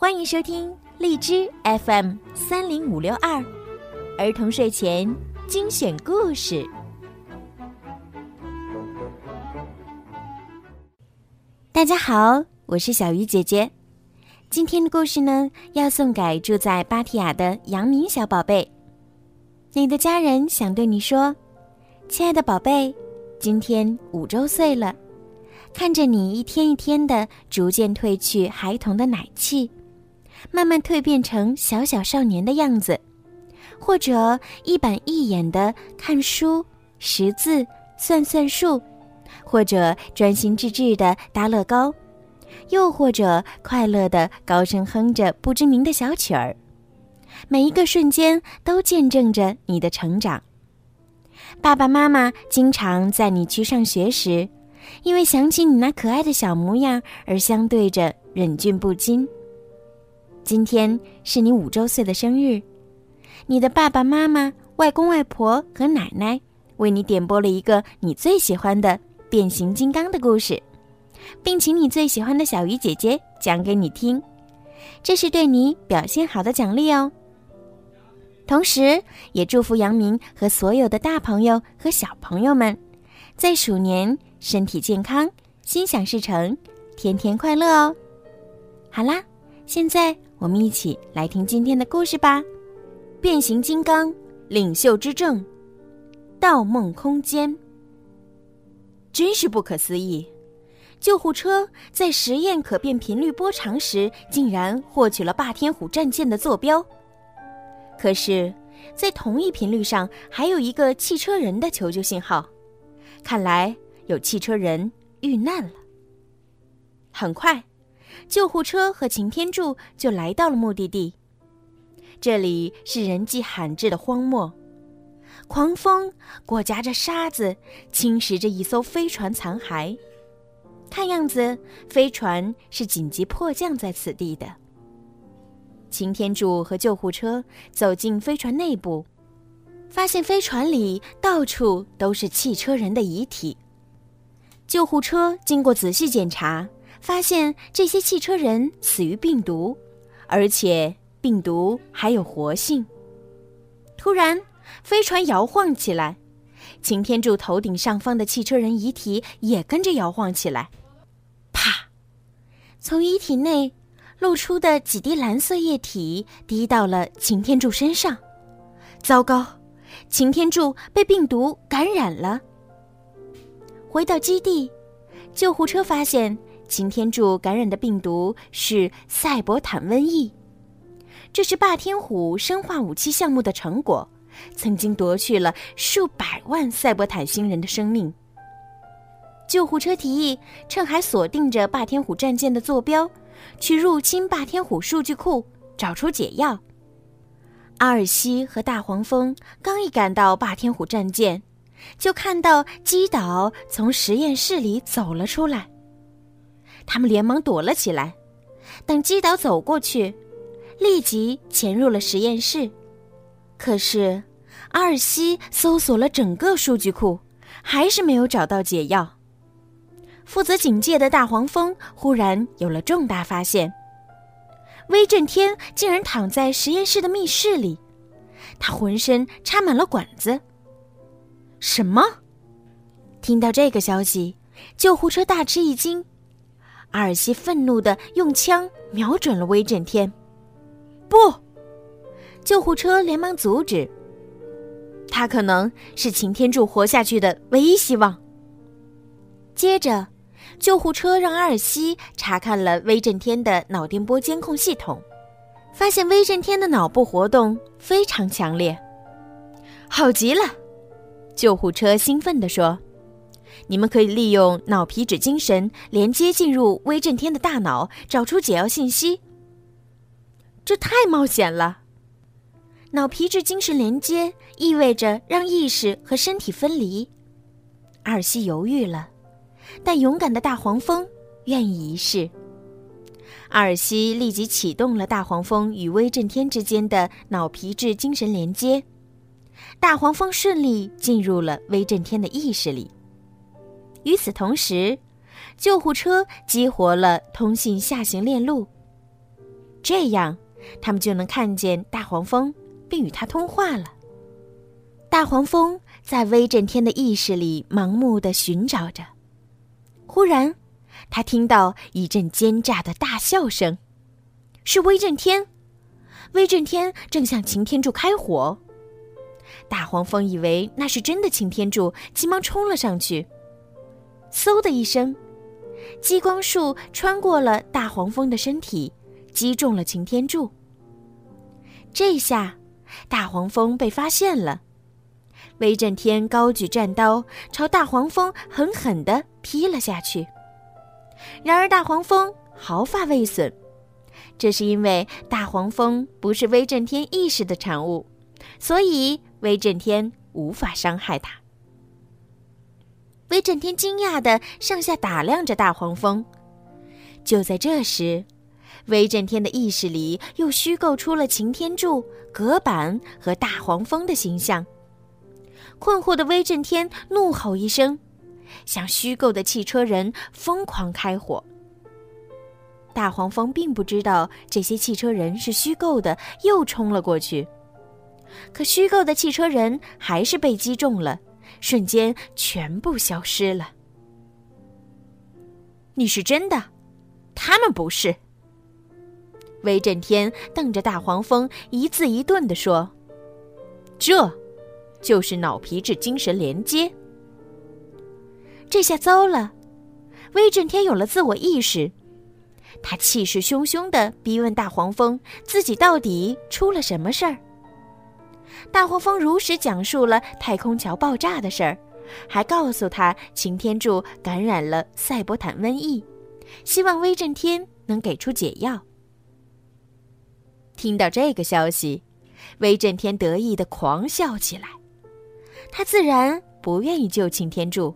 欢迎收听荔枝 FM 三零五六二儿童睡前精选故事。大家好，我是小鱼姐姐。今天的故事呢，要送给住在芭提雅的杨明小宝贝。你的家人想对你说：“亲爱的宝贝，今天五周岁了。”看着你一天一天的逐渐褪去孩童的奶气，慢慢蜕变成小小少年的样子，或者一板一眼的看书、识字、算算数，或者专心致志的搭乐高，又或者快乐的高声哼着不知名的小曲儿，每一个瞬间都见证着你的成长。爸爸妈妈经常在你去上学时。因为想起你那可爱的小模样而相对着忍俊不禁。今天是你五周岁的生日，你的爸爸妈妈、外公外婆和奶奶为你点播了一个你最喜欢的变形金刚的故事，并请你最喜欢的小鱼姐姐讲给你听，这是对你表现好的奖励哦。同时，也祝福杨明和所有的大朋友和小朋友们，在鼠年。身体健康，心想事成，天天快乐哦！好啦，现在我们一起来听今天的故事吧，《变形金刚：领袖之证》，盗梦空间。真是不可思议！救护车在实验可变频率波长时，竟然获取了霸天虎战舰的坐标。可是，在同一频率上，还有一个汽车人的求救信号。看来。有汽车人遇难了。很快，救护车和擎天柱就来到了目的地。这里是人迹罕至的荒漠，狂风裹夹着沙子，侵蚀着一艘飞船残骸。看样子，飞船是紧急迫降在此地的。擎天柱和救护车走进飞船内部，发现飞船里到处都是汽车人的遗体。救护车经过仔细检查，发现这些汽车人死于病毒，而且病毒还有活性。突然，飞船摇晃起来，擎天柱头顶上方的汽车人遗体也跟着摇晃起来。啪！从遗体内露出的几滴蓝色液体滴到了擎天柱身上。糟糕，擎天柱被病毒感染了。回到基地，救护车发现擎天柱感染的病毒是赛博坦瘟疫，这是霸天虎生化武器项目的成果，曾经夺去了数百万赛博坦星人的生命。救护车提议趁还锁定着霸天虎战舰的坐标，去入侵霸天虎数据库，找出解药。阿尔西和大黄蜂刚一赶到霸天虎战舰。就看到基岛从实验室里走了出来，他们连忙躲了起来。等基岛走过去，立即潜入了实验室。可是，阿尔西搜索了整个数据库，还是没有找到解药。负责警戒的大黄蜂忽然有了重大发现：威震天竟然躺在实验室的密室里，他浑身插满了管子。什么？听到这个消息，救护车大吃一惊。阿尔西愤怒的用枪瞄准了威震天。不！救护车连忙阻止。他可能是擎天柱活下去的唯一希望。接着，救护车让阿尔西查看了威震天的脑电波监控系统，发现威震天的脑部活动非常强烈。好极了！救护车兴奋地说：“你们可以利用脑皮质精神连接进入威震天的大脑，找出解药信息。这太冒险了。脑皮质精神连接意味着让意识和身体分离。”阿尔西犹豫了，但勇敢的大黄蜂愿意一试。阿尔西立即启动了大黄蜂与威震天之间的脑皮质精神连接。大黄蜂顺利进入了威震天的意识里。与此同时，救护车激活了通信下行链路。这样他们就能看见大黄蜂，并与它通话了。大黄蜂在威震天的意识里盲目的寻找着。忽然，他听到一阵奸诈的大笑声，是威震天。威震天正向擎天柱开火。大黄蜂以为那是真的擎天柱，急忙冲了上去。嗖的一声，激光束穿过了大黄蜂的身体，击中了擎天柱。这下，大黄蜂被发现了。威震天高举战刀，朝大黄蜂狠狠地劈了下去。然而大黄蜂毫发未损，这是因为大黄蜂不是威震天意识的产物，所以威震天无法伤害它。威震天惊讶地上下打量着大黄蜂。就在这时，威震天的意识里又虚构出了擎天柱、隔板和大黄蜂的形象。困惑的威震天怒吼一声，向虚构的汽车人疯狂开火。大黄蜂并不知道这些汽车人是虚构的，又冲了过去。可虚构的汽车人还是被击中了，瞬间全部消失了。你是真的，他们不是。威震天瞪着大黄蜂，一字一顿地说：“这。”就是脑皮质精神连接。这下糟了，威震天有了自我意识，他气势汹汹的逼问大黄蜂：“自己到底出了什么事儿？”大黄蜂如实讲述了太空桥爆炸的事儿，还告诉他擎天柱感染了赛博坦瘟疫，希望威震天能给出解药。听到这个消息，威震天得意的狂笑起来。他自然不愿意救擎天柱。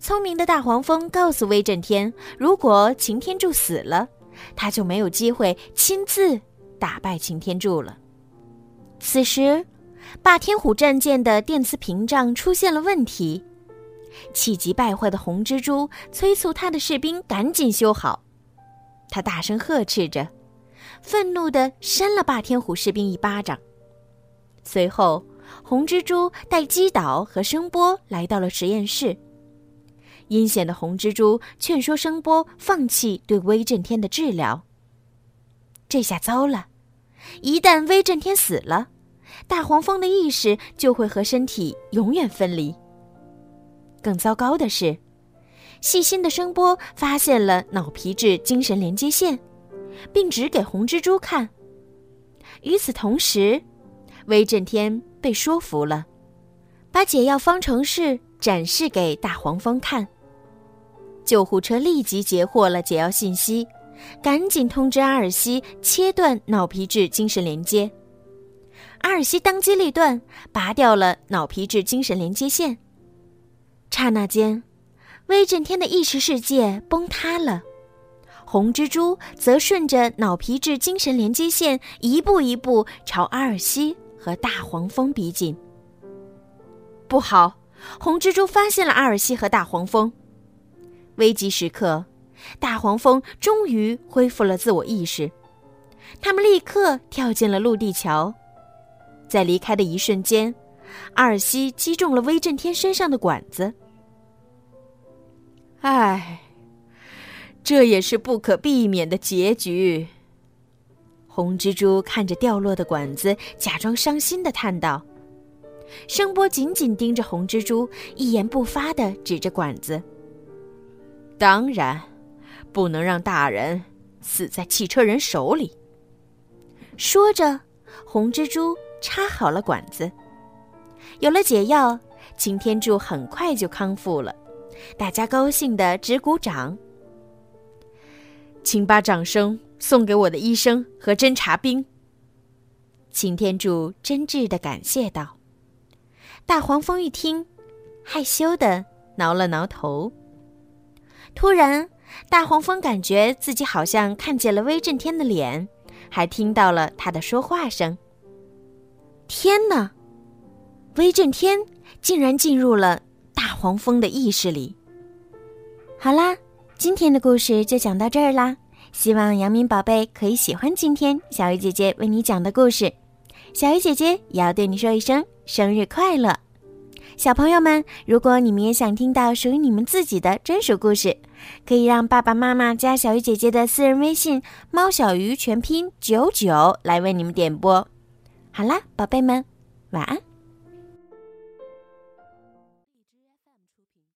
聪明的大黄蜂告诉威震天，如果擎天柱死了，他就没有机会亲自打败擎天柱了。此时，霸天虎战舰的电磁屏障出现了问题，气急败坏的红蜘蛛催促他的士兵赶紧修好。他大声呵斥着，愤怒地扇了霸天虎士兵一巴掌，随后。红蜘蛛带击岛和声波来到了实验室。阴险的红蜘蛛劝说声波放弃对威震天的治疗。这下糟了，一旦威震天死了，大黄蜂的意识就会和身体永远分离。更糟糕的是，细心的声波发现了脑皮质精神连接线，并指给红蜘蛛看。与此同时，威震天。被说服了，把解药方程式展示给大黄蜂看。救护车立即截获了解药信息，赶紧通知阿尔西切断脑皮质精神连接。阿尔西当机立断，拔掉了脑皮质精神连接线。刹那间，威震天的意识世界崩塌了，红蜘蛛则顺着脑皮质精神连接线一步一步朝阿尔西。和大黄蜂逼近。不好，红蜘蛛发现了阿尔西和大黄蜂。危急时刻，大黄蜂终于恢复了自我意识。他们立刻跳进了陆地桥，在离开的一瞬间，阿尔西击中了威震天身上的管子。唉，这也是不可避免的结局。红蜘蛛看着掉落的管子，假装伤心的叹道：“声波紧紧盯着红蜘蛛，一言不发的指着管子。当然，不能让大人死在汽车人手里。”说着，红蜘蛛插好了管子。有了解药，擎天柱很快就康复了，大家高兴的直鼓掌。请把掌声。送给我的医生和侦察兵。擎天柱真挚的感谢道。大黄蜂一听，害羞的挠了挠头。突然，大黄蜂感觉自己好像看见了威震天的脸，还听到了他的说话声。天哪！威震天竟然进入了大黄蜂的意识里。好啦，今天的故事就讲到这儿啦。希望杨明宝贝可以喜欢今天小鱼姐姐为你讲的故事。小鱼姐姐也要对你说一声生日快乐！小朋友们，如果你们也想听到属于你们自己的专属故事，可以让爸爸妈妈加小鱼姐姐的私人微信“猫小鱼”全拼九九来为你们点播。好啦，宝贝们，晚安。